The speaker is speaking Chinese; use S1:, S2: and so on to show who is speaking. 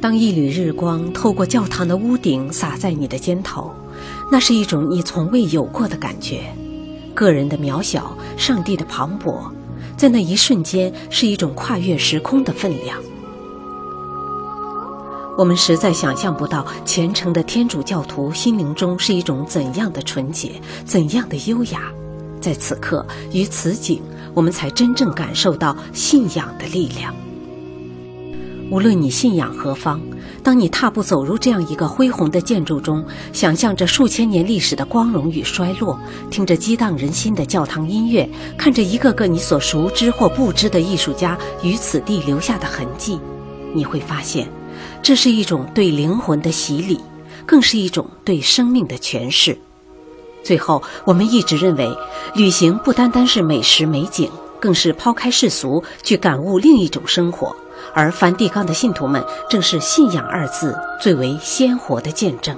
S1: 当一缕日光透过教堂的屋顶洒在你的肩头，那是一种你从未有过的感觉。个人的渺小，上帝的磅礴，在那一瞬间是一种跨越时空的分量。我们实在想象不到虔诚的天主教徒心灵中是一种怎样的纯洁，怎样的优雅。在此刻，于此景，我们才真正感受到信仰的力量。无论你信仰何方，当你踏步走入这样一个恢宏的建筑中，想象着数千年历史的光荣与衰落，听着激荡人心的教堂音乐，看着一个个你所熟知或不知的艺术家于此地留下的痕迹，你会发现，这是一种对灵魂的洗礼，更是一种对生命的诠释。最后，我们一直认为，旅行不单单是美食美景，更是抛开世俗，去感悟另一种生活。而梵蒂冈的信徒们，正是“信仰”二字最为鲜活的见证。